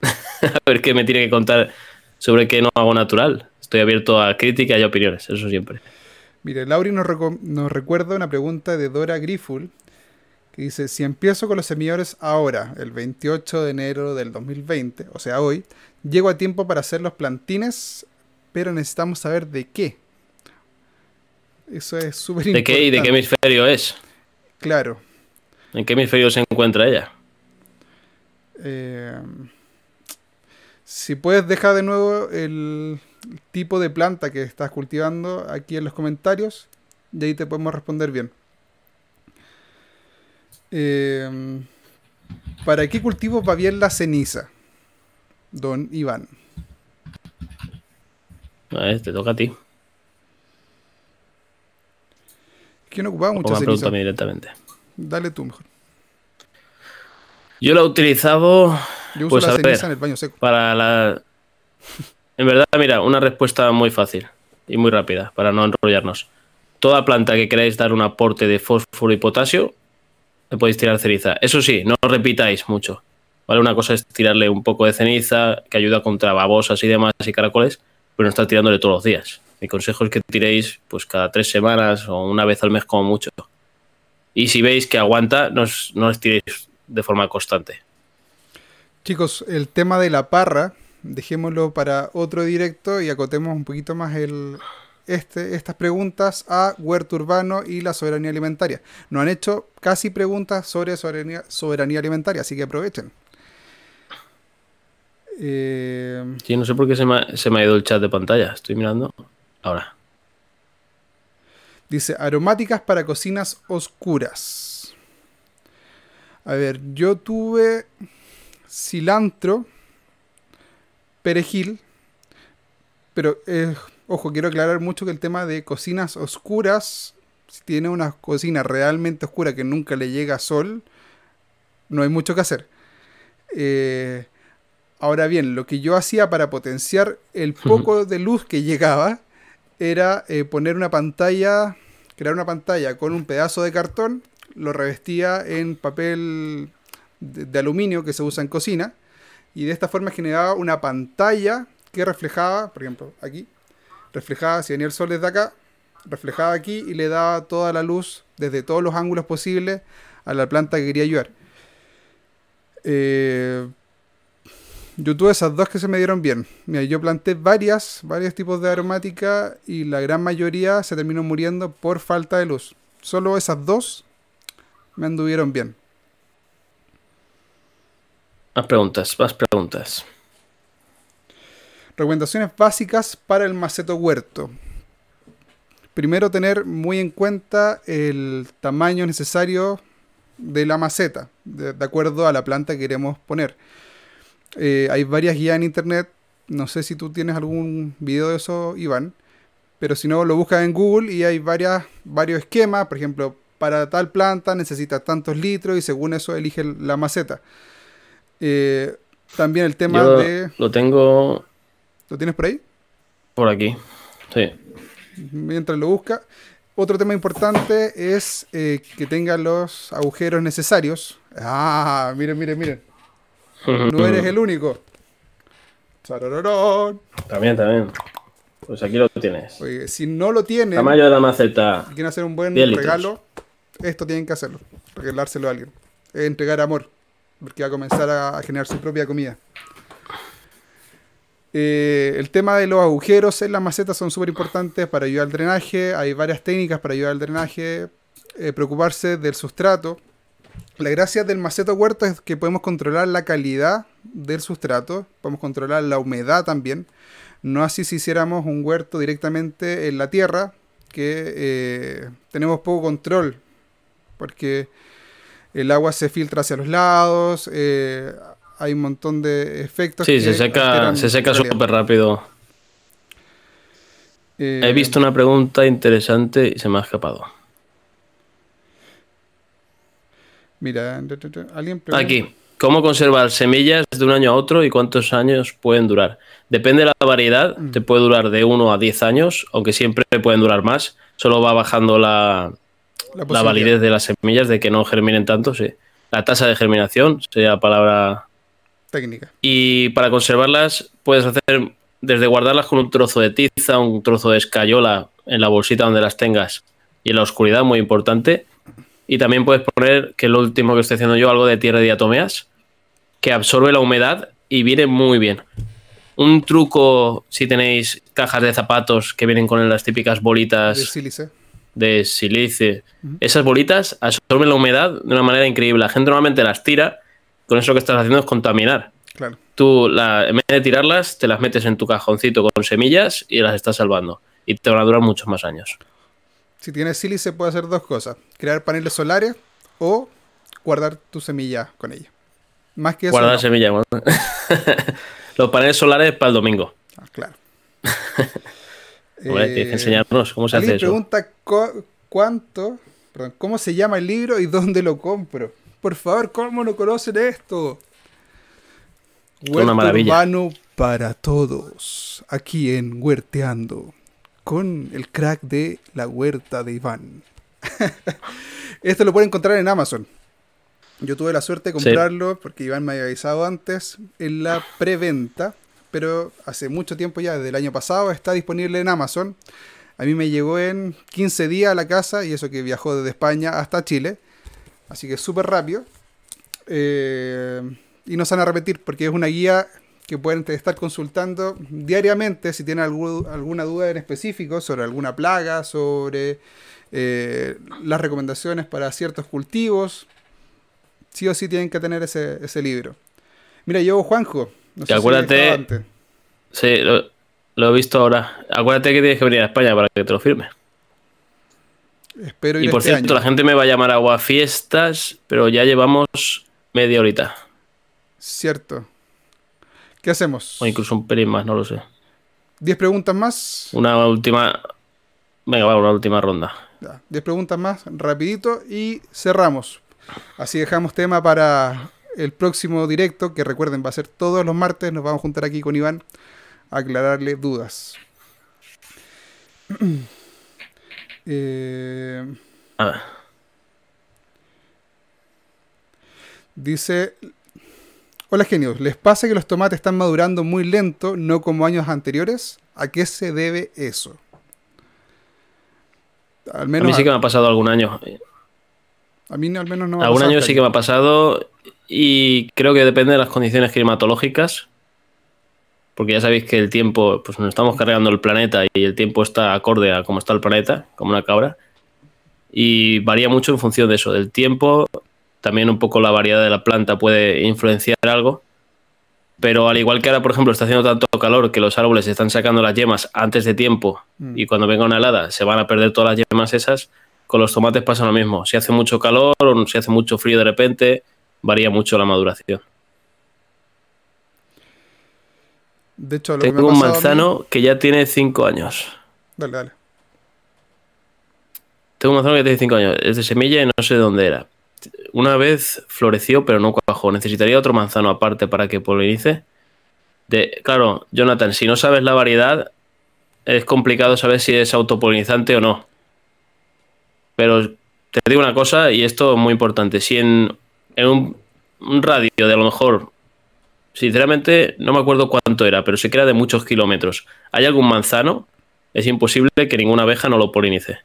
a ver qué me tiene que contar sobre qué no hago natural. Estoy abierto a críticas y opiniones, eso siempre. Mire, Lauri nos, nos recuerda una pregunta de Dora Griful que dice, si empiezo con los semilladores ahora, el 28 de enero del 2020, o sea, hoy, llego a tiempo para hacer los plantines, pero necesitamos saber de qué. Eso es súper importante. ¿De qué y de qué hemisferio es? Claro. ¿En qué hemisferio se encuentra ella? Eh, si puedes dejar de nuevo el tipo de planta que estás cultivando aquí en los comentarios, de ahí te podemos responder bien. Eh, ¿Para qué cultivo va bien la ceniza? Don Iván. A ver, te toca a ti. que no ocupaba mucha ceniza. directamente. Dale tú mejor. Yo lo he utilizado. Yo uso pues, la ceniza en el baño seco. Para la. En verdad, mira, una respuesta muy fácil y muy rápida para no enrollarnos. Toda planta que queráis dar un aporte de fósforo y potasio, le podéis tirar ceniza. Eso sí, no repitáis mucho. ¿vale? Una cosa es tirarle un poco de ceniza que ayuda contra babosas y demás y caracoles, pero no estar tirándole todos los días. Mi consejo es que tiréis pues cada tres semanas o una vez al mes como mucho. Y si veis que aguanta, no os, no tiréis de forma constante. Chicos, el tema de la parra, dejémoslo para otro directo y acotemos un poquito más el, este, estas preguntas a huerto urbano y la soberanía alimentaria. Nos han hecho casi preguntas sobre soberanía, soberanía alimentaria, así que aprovechen. Eh... Sí, no sé por qué se me, se me ha ido el chat de pantalla. Estoy mirando. Ahora. Dice, aromáticas para cocinas oscuras. A ver, yo tuve cilantro, perejil, pero eh, ojo, quiero aclarar mucho que el tema de cocinas oscuras, si tiene una cocina realmente oscura que nunca le llega sol, no hay mucho que hacer. Eh, ahora bien, lo que yo hacía para potenciar el poco de luz que llegaba, era eh, poner una pantalla, crear una pantalla con un pedazo de cartón, lo revestía en papel de, aluminio que se usa en cocina, y de esta forma generaba una pantalla que reflejaba, por ejemplo, aquí, reflejaba, si venía el sol desde acá, reflejaba aquí y le daba toda la luz desde todos los ángulos posibles a la planta que quería ayudar. Eh, Yo tuve esas dos que se me dieron bien. Mira, yo planté varias, varios tipos de aromática y la gran mayoría se terminó muriendo por falta de luz. Solo esas dos me anduvieron bien. Más preguntas, más preguntas. Recomendaciones básicas para el maceto huerto. Primero tener muy en cuenta el tamaño necesario de la maceta, de, de acuerdo a la planta que queremos poner. Eh, hay varias guías en internet. No sé si tú tienes algún video de eso, Iván. Pero si no, lo buscas en Google y hay varias, varios esquemas. Por ejemplo, para tal planta necesitas tantos litros y según eso elige la maceta. Eh, también el tema Yo de... Lo tengo ¿Lo tienes por ahí? por aquí. Sí. Mientras lo busca. Otro tema importante es eh, que tenga los agujeros necesarios. Ah, miren, miren, miren. No eres el único. También, también. Pues aquí lo tienes. Oye, si no lo tienen Tamaño de la maceta. y quieren hacer un buen 10 litros. regalo, esto tienen que hacerlo. Regalárselo a alguien. Es entregar amor. Porque va a comenzar a, a generar su propia comida. Eh, el tema de los agujeros en las macetas son súper importantes para ayudar al drenaje. Hay varias técnicas para ayudar al drenaje. Eh, preocuparse del sustrato. La gracia del maceto huerto es que podemos controlar la calidad del sustrato. Podemos controlar la humedad también. No así si hiciéramos un huerto directamente en la tierra, que eh, tenemos poco control. Porque el agua se filtra hacia los lados. eh, hay un montón de efectos. Sí, que se seca, se seca súper rápido. Eh, He visto una pregunta interesante y se me ha escapado. Mira, alguien pregunta- Aquí. ¿Cómo conservar semillas de un año a otro y cuántos años pueden durar? Depende de la variedad, Mm. te puede durar de 1 a 10 años, aunque siempre pueden durar más. Solo va bajando la, la la validez de las semillas, de que no germinen tanto, sí. La tasa de germinación sería la palabra. técnica. Y para conservarlas, puedes hacer desde guardarlas con un trozo de tiza, un trozo de escayola en la bolsita donde las tengas y en la oscuridad, muy importante. Y también puedes poner, que es lo último que estoy haciendo yo, algo de tierra de diatomeas, que absorbe la humedad y viene muy bien. Un truco, si tenéis cajas de zapatos que vienen con las típicas bolitas De sílice. de. Esas bolitas absorben la humedad de una manera increíble. La gente normalmente las tira, con eso lo que estás haciendo es contaminar. Claro. Tú, la- en vez de tirarlas, te las metes en tu cajoncito con semillas y las estás salvando. Y te van a durar muchos más años. Si tienes sílice, puede hacer dos cosas: crear paneles solares o guardar tu semilla con ella. Más que eso. Guardar no. semillas. Los paneles solares para el domingo. Ah, claro. Hombre, tienes que enseñarnos cómo se hace eso. pregunta cu- cuánto, perdón, cómo se llama el libro y dónde lo compro. Por favor, ¿cómo no conocen esto? una maravilla. urbano para todos. Aquí en Huerteando. Con el crack de la huerta de Iván. Esto lo pueden encontrar en Amazon. Yo tuve la suerte de Sí. comprarlo porque Iván me había avisado antes en la preventa, pero hace mucho tiempo ya, desde el año pasado, está disponible en Amazon. A mí me llegó en 15 días a la casa y eso que viajó desde España hasta Chile. Así que súper rápido. Eh, y no se van a repetir porque es una guía que pueden estar consultando diariamente si tienen algún- alguna duda en específico sobre alguna plaga, sobre eh, las recomendaciones para ciertos cultivos. Sí o sí tienen que tener ese, ese libro. Mira, yo, Juanjo. No si acuérdate- antes. Sí, lo, lo he visto ahora. Acuérdate que tienes que venir a España para que te lo firme. Espero ir Y por este cierto, año. la gente me va a llamar agua fiestas, pero ya llevamos media horita. Cierto. ¿Qué hacemos? O incluso un pelín más, no lo sé. ¿10 preguntas más? Una última. Venga, va, una última ronda. Ya, 10 preguntas más, rapidito y cerramos. Así dejamos tema para el próximo directo, que recuerden, va a ser todos los martes, nos vamos a juntar aquí con Iván a aclararle dudas. Eh, A ver. dice, hola genios, ¿les pasa que los tomates están madurando muy lento, no como años anteriores? ¿A qué se debe eso? Al A menos mí sí a- que me ha pasado algún año. a mí al menos no me Algún año sí que me ha pasado y creo que depende de las condiciones climatológicas. porque ya sabéis que el tiempo, pues nos estamos cargando el planeta y el tiempo está acorde a cómo está el planeta, como una cabra, y varía mucho en función de eso, del tiempo, también un poco la variedad de la planta puede influenciar algo, pero al igual que ahora, por ejemplo, está haciendo tanto calor que los árboles están sacando las yemas antes de tiempo Mm. y cuando venga una helada se van a perder todas las yemas esas, con los tomates pasa lo mismo. Si hace mucho calor o si hace mucho frío de repente, varía mucho la maduración. De hecho, lo que me Tengo ha un mí- manzano que ya tiene 5 años. Dale, dale. Tengo un manzano que tiene 5 años. Es de semilla y no sé de dónde era. Una vez floreció, pero no cuajó. Necesitaría otro manzano aparte para que polinice. De, claro, Jonathan, si no sabes la variedad, es complicado saber si es autopolinizante o no. Pero te digo una cosa, y esto es muy importante. Si en, en un, radio de a lo mejor, sinceramente, no me acuerdo cuánto era, pero sé que era de muchos kilómetros, hay algún manzano, es imposible que ninguna abeja no lo polinice.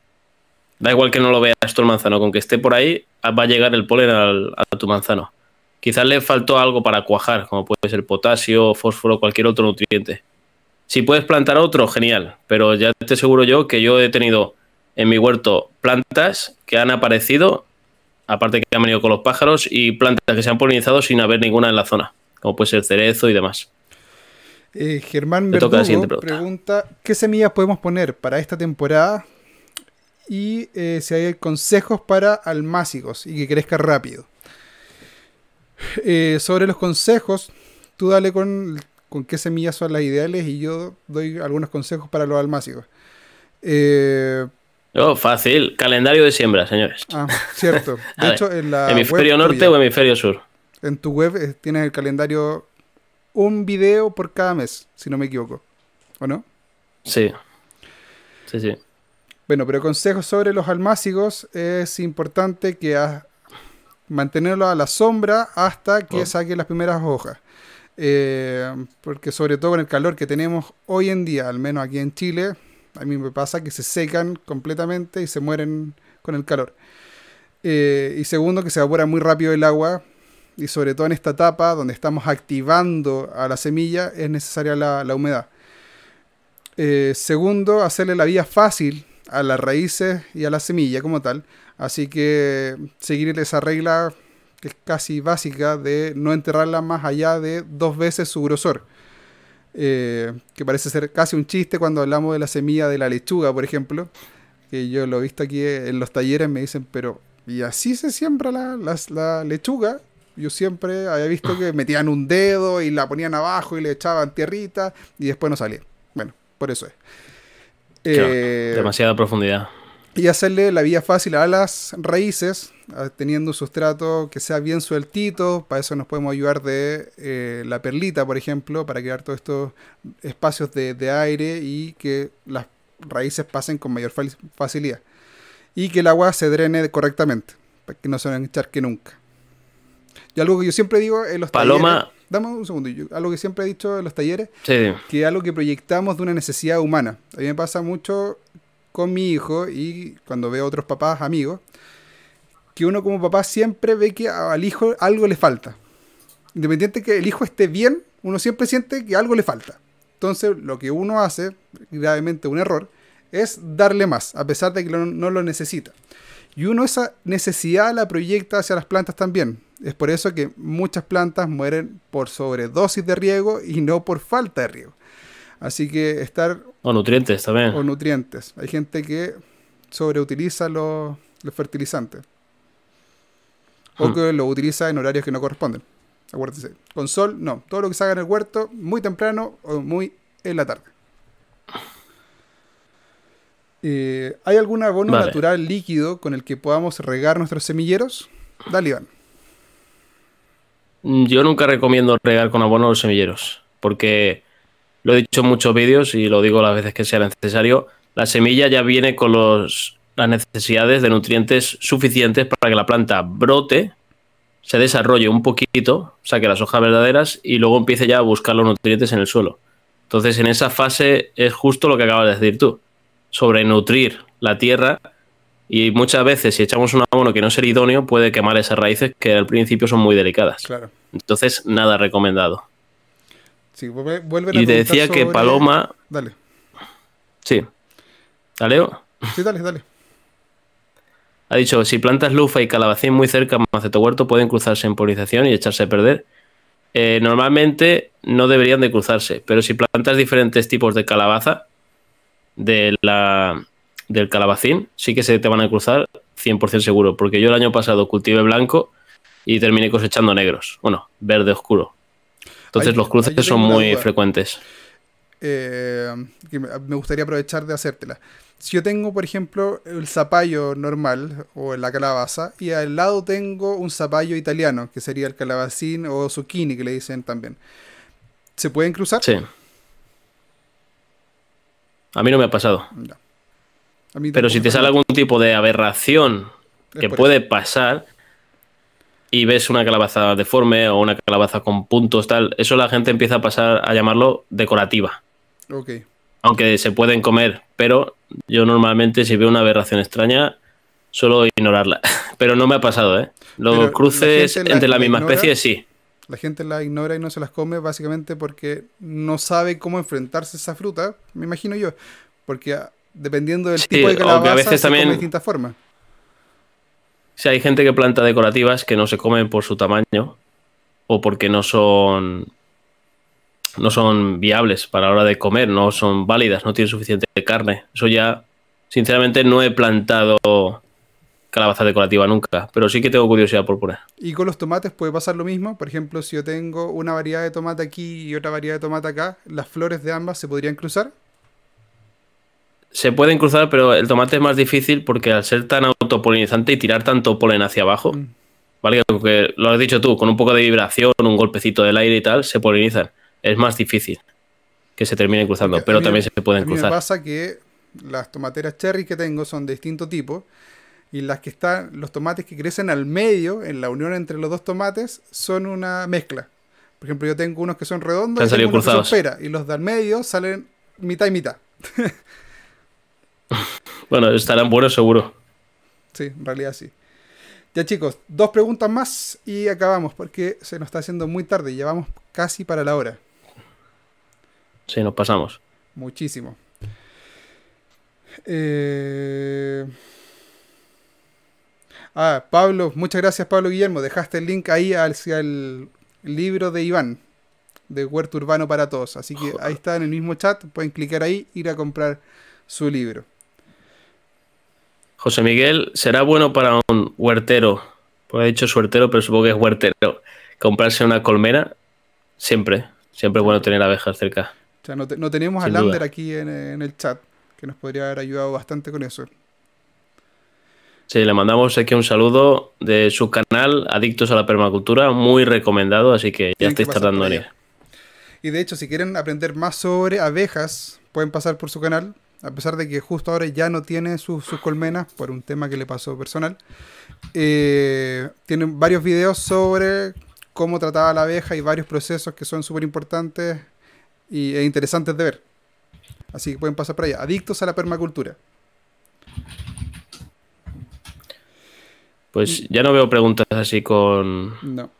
Da igual que no lo veas tú el manzano, con que esté por ahí va a llegar el polen al- a tu manzano. Quizás le faltó algo para cuajar, como puede ser potasio, fósforo, cualquier otro nutriente. Si puedes plantar otro, genial, pero ya te aseguro yo que yo he tenido en mi huerto plantas que han aparecido, aparte que han venido con los pájaros, y plantas que se han polinizado sin haber ninguna en la zona, como puede ser cerezo y demás. Eh, Germán Verdugo pregunta qué semillas podemos poner para esta temporada y eh, si hay consejos para almácigos y que crezca rápido. Eh, sobre los consejos, tú dale con, con qué semillas son las ideales y yo doy algunos consejos para los almácigos. Eh, Oh, fácil, calendario de siembra, señores. ah, cierto. De ver, hecho, en la ¿Hemisferio norte tuya, o hemisferio sur? en tu web eh, tienes el calendario un video por cada mes, si no me equivoco. ¿O no? Sí. Sí, sí. Bueno, pero consejos sobre los almácigos es importante que a- mantenerlo a la sombra hasta que Oh. saque las primeras hojas. Eh, porque sobre todo con el calor que tenemos hoy en día, al menos aquí en Chile, a mí me pasa que se secan completamente y se mueren con el calor. Eh, y segundo, que se evapora muy rápido el agua y sobre todo en esta etapa donde estamos activando a la semilla es necesaria la, la humedad. Eh, segundo, hacerle la vida fácil a las raíces y a la semilla como tal. Así que seguir esa regla que es casi básica de no enterrarla más allá de dos veces su grosor. Eh, que parece ser casi un chiste cuando hablamos de la semilla de la lechuga, por ejemplo. Que yo lo he visto aquí en los talleres, me dicen, pero ¿y así se siembra la, la- la lechuga? Yo siempre había visto que metían un dedo y la ponían abajo y le echaban tierrita y después no salía. Bueno, por eso es. Claro, Eh, Demasiada profundidad. y hacerle la vida fácil a las raíces, a- teniendo un sustrato que sea bien sueltito. Para eso nos podemos ayudar de eh, la perlita, por ejemplo, para crear todos estos espacios de, de aire y que las raíces pasen con mayor fa- facilidad. Y que el agua se drene correctamente, para que no se encharque nunca. Y algo que yo siempre digo en los Paloma. talleres. Dame un segundo. yo- algo que siempre he dicho en los talleres Sí, que es algo que proyectamos de una necesidad humana. A mí me pasa mucho con mi hijo y cuando veo a otros papás, amigos, que uno como papá siempre ve que al hijo algo le falta. Independiente que el hijo esté bien, uno siempre siente que algo le falta. Entonces, lo que uno hace, gravemente un error, es darle más, a pesar de que no lo necesita. Y uno esa necesidad la proyecta hacia las plantas también. Es por eso que muchas plantas mueren por sobredosis de riego y no por falta de riego. Así que estar o nutrientes también. o nutrientes. Hay gente que sobreutiliza los, los fertilizantes. O Hmm. que los utiliza en horarios que no corresponden. Acuérdense. Con sol, no. Todo lo que se haga en el huerto, muy temprano o muy en la tarde. Eh, ¿Hay algún abono Vale. natural líquido con el que podamos regar nuestros semilleros? Dale, Iván. Mm, Yo nunca recomiendo regar con abono los semilleros, porque lo he dicho en muchos vídeos y lo digo las veces que sea necesario, la semilla ya viene con los, las necesidades de nutrientes suficientes para que la planta brote, se desarrolle un poquito, saque las hojas verdaderas y luego empiece ya a buscar los nutrientes en el suelo. Entonces en esa fase es justo lo que acabas de decir tú, sobrenutrir la tierra y muchas veces si echamos un abono que no es el idóneo puede quemar esas raíces que al principio son muy delicadas. Claro. Entonces, nada recomendado. Sí, vuelve- a Y te decía que Paloma. Dale. Sí. ¿Aleo? Sí, dale, dale. Ha dicho, si plantas lufa y calabacín muy cerca maceto huerto pueden cruzarse en polinización y echarse a perder. Eh, normalmente no deberían de cruzarse, pero si plantas diferentes tipos de calabaza de la, del calabacín, sí que se te van a cruzar 100% seguro, porque yo el año pasado cultivé blanco y terminé cosechando negros, bueno, verde oscuro. Entonces Ahí- los cruces son muy duda. frecuentes. eh, que me gustaría aprovechar de hacértela. Si yo tengo, por ejemplo, el zapallo normal o la calabaza y al lado tengo un zapallo italiano, que sería el calabacín o zucchini, que le dicen también. ¿Se pueden cruzar? Sí. A mí no me ha pasado. No. Pero si te sale algún tipo de aberración que puede eso. pasar y ves una calabaza deforme o una calabaza con puntos, tal, eso la gente empieza a pasar a llamarlo decorativa. Ok. Aunque se pueden comer, pero yo normalmente si veo una aberración extraña suelo ignorarla. Pero no me ha pasado, ¿eh? Los Pero cruces la- entre la misma ignora. especie, sí. La gente la ignora y no se las come básicamente porque no sabe cómo enfrentarse a esa fruta, me imagino yo. Porque dependiendo del Sí, tipo de o que a calabaza veces se come también- de distintas formas. Si hay gente que planta decorativas que no se comen por su tamaño o porque no son no son viables para la hora de comer, no son válidas, no tienen suficiente carne. Eso ya, sinceramente, no he plantado calabaza decorativa nunca, pero sí que tengo curiosidad por poner. Y con los tomates puede pasar lo mismo. Por ejemplo, si yo tengo una variedad de tomate aquí y otra variedad de tomate acá, las flores de ambas se podrían cruzar. Se pueden cruzar, pero el tomate es más difícil porque al ser tan autopolinizante y tirar tanto polen hacia abajo, Mm. ¿vale? Que lo has dicho tú, con un poco de vibración, un golpecito del aire y tal, se polinizan. Es más difícil que se terminen cruzando, Porque pero también se pueden a mí cruzar. pasa que las tomateras cherry que tengo son de distinto tipo y las que están, los tomates que crecen al medio, en la unión entre los dos tomates, son una mezcla. Por ejemplo, yo tengo unos que son redondos y tengo unos que son pera, y los de al medio salen mitad y mitad. Bueno, estarán buenos seguro. Sí, en realidad sí. Ya chicos, dos preguntas más y acabamos porque se nos está haciendo muy tarde y ya vamos casi para la hora. Sí, nos pasamos. Muchísimo. Eh, Ah, Pablo, muchas gracias Pablo Guillermo. Dejaste el link ahí hacia el libro de Iván, de Huerto Urbano para Todos. Así que ahí está en el mismo chat, pueden clicar ahí, ir a comprar su libro. José Miguel, ¿será bueno para un huertero? Porque he dicho suertero, pero supongo que es huertero. Comprarse una colmena, siempre. Siempre es bueno tener abejas cerca. O sea, no, te- no tenemos a Sin Lander duda. aquí en, en el chat, que nos podría haber ayudado bastante con eso. Sí, le mandamos aquí un saludo de su canal Adictos a la Permacultura, muy recomendado, así que ya estáis tardando en ir. Y de hecho, si quieren aprender más sobre abejas, pueden pasar por su canal. A pesar de que justo ahora ya no tiene sus sus colmenas por un tema que le pasó personal. Eh, tienen varios videos sobre cómo trataba la abeja y varios procesos que son súper importantes y, e interesantes de ver. Así que pueden pasar por allá. Adictos a la permacultura. Pues ya no veo preguntas así con No.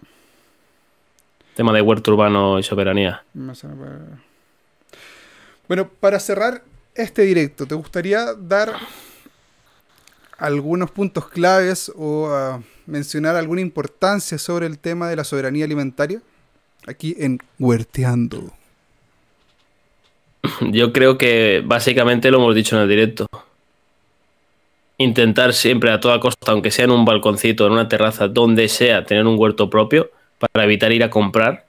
tema de huerto urbano y soberanía. Bueno, para cerrar este directo, ¿te gustaría dar algunos puntos claves o ah, mencionar alguna importancia sobre el tema de la soberanía alimentaria? Aquí en Huerteando. Yo creo que básicamente lo hemos dicho en el directo. Intentar siempre a toda costa, aunque sea en un balconcito, en una terraza, donde sea, tener un huerto propio para evitar ir a comprar.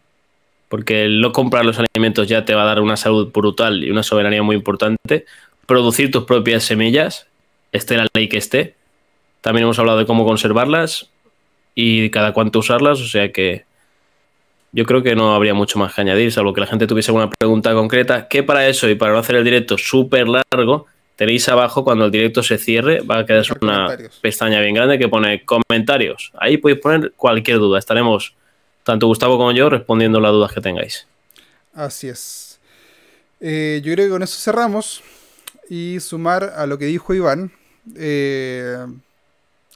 Porque el no comprar los alimentos ya te va a dar una salud brutal y una soberanía muy importante. Producir tus propias semillas, esté la ley que esté. También hemos hablado de cómo conservarlas y cada cuánto usarlas, o sea que yo creo que no habría mucho más que añadir, salvo que la gente tuviese alguna pregunta concreta. Que para eso y para no hacer el directo súper largo, tenéis abajo cuando el directo se cierre, va a quedar Dejar una pestaña bien grande que pone comentarios. Ahí podéis poner cualquier duda. Estaremos, tanto Gustavo como yo, respondiendo las dudas que tengáis. Así es. Eh, yo creo que con eso cerramos y sumar a lo que dijo Iván, eh,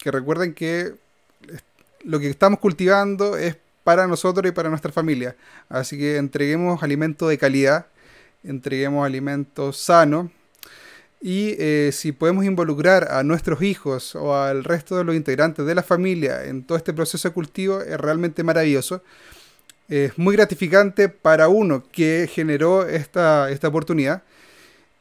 que recuerden que lo que estamos cultivando es para nosotros y para nuestra familia. Así que entreguemos alimento de calidad, entreguemos alimentos sanos y eh, si podemos involucrar a nuestros hijos o al resto de los integrantes de la familia en todo este proceso de cultivo, es realmente maravilloso. Es muy gratificante para uno que generó esta, esta oportunidad.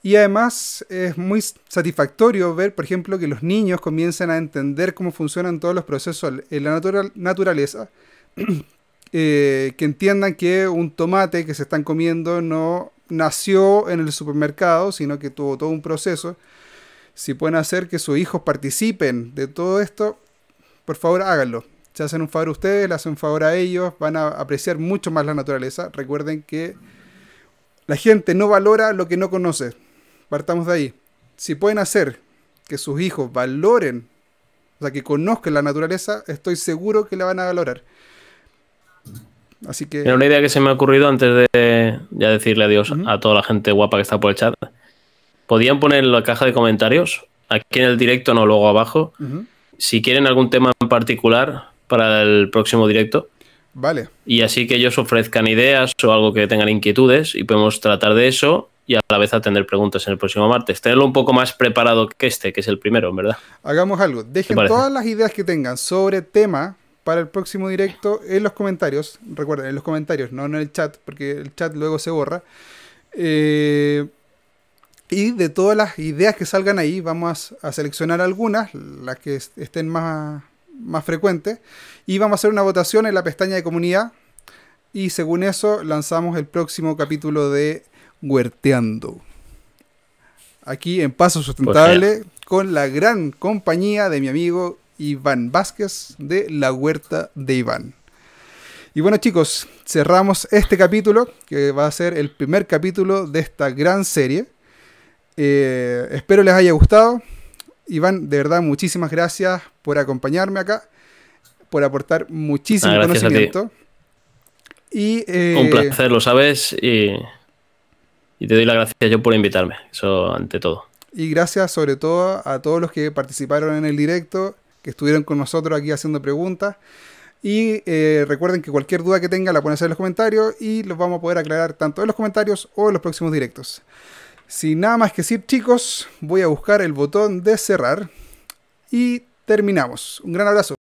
Y además es muy satisfactorio ver, por ejemplo, que los niños comiencen a entender cómo funcionan todos los procesos en la naturaleza. Eh, que entiendan que un tomate que se están comiendo no nació en el supermercado, sino que tuvo todo un proceso. Si pueden hacer que sus hijos participen de todo esto, por favor háganlo. Se hacen un favor a ustedes, le hacen un favor a ellos, van a apreciar mucho más la naturaleza. Recuerden que la gente no valora lo que no conoce. Partamos de ahí. Si pueden hacer que sus hijos valoren, o sea, que conozcan la naturaleza, estoy seguro que la van a valorar. Así que. una idea que se me ha ocurrido antes de ya decirle adiós a toda la gente guapa que está por el chat. Podían poner en la caja de comentarios, aquí en el directo, no luego abajo, si quieren algún tema en particular para el próximo directo. Vale. Y así que ellos ofrezcan ideas o algo que tengan inquietudes y podemos tratar de eso y a la vez atender preguntas en el próximo martes. Tenerlo un poco más preparado que este, que es el primero, verdad. Hagamos algo. Dejen todas las ideas que tengan sobre tema para el próximo directo en los comentarios. Recuerden, en los comentarios, no en el chat, porque el chat luego se borra. Eh, y de todas las ideas que salgan ahí, vamos a seleccionar algunas, las que estén más, más frecuentes, y vamos a hacer una votación en la pestaña de comunidad. Y según eso, lanzamos el próximo capítulo de Huerteando. Aquí en Paso Sustentable, con la gran compañía de mi amigo Iván Vázquez de La Huerta de Iván. Y bueno chicos, cerramos este capítulo, que va a ser el primer capítulo de esta gran serie. Eh, espero les haya gustado. Iván, de verdad, muchísimas gracias por acompañarme acá, por aportar muchísimo ah, conocimiento. Y, eh, Un placer, lo sabes, y, y te doy las gracias yo por invitarme, eso ante todo. Y gracias sobre todo a todos los que participaron en el directo que estuvieron con nosotros aquí haciendo preguntas. Y eh, recuerden que cualquier duda que tengan la hacer en los comentarios y los vamos a poder aclarar tanto en los comentarios o en los próximos directos. Sin nada más que decir, chicos, voy a buscar el botón de cerrar y terminamos. Un gran abrazo.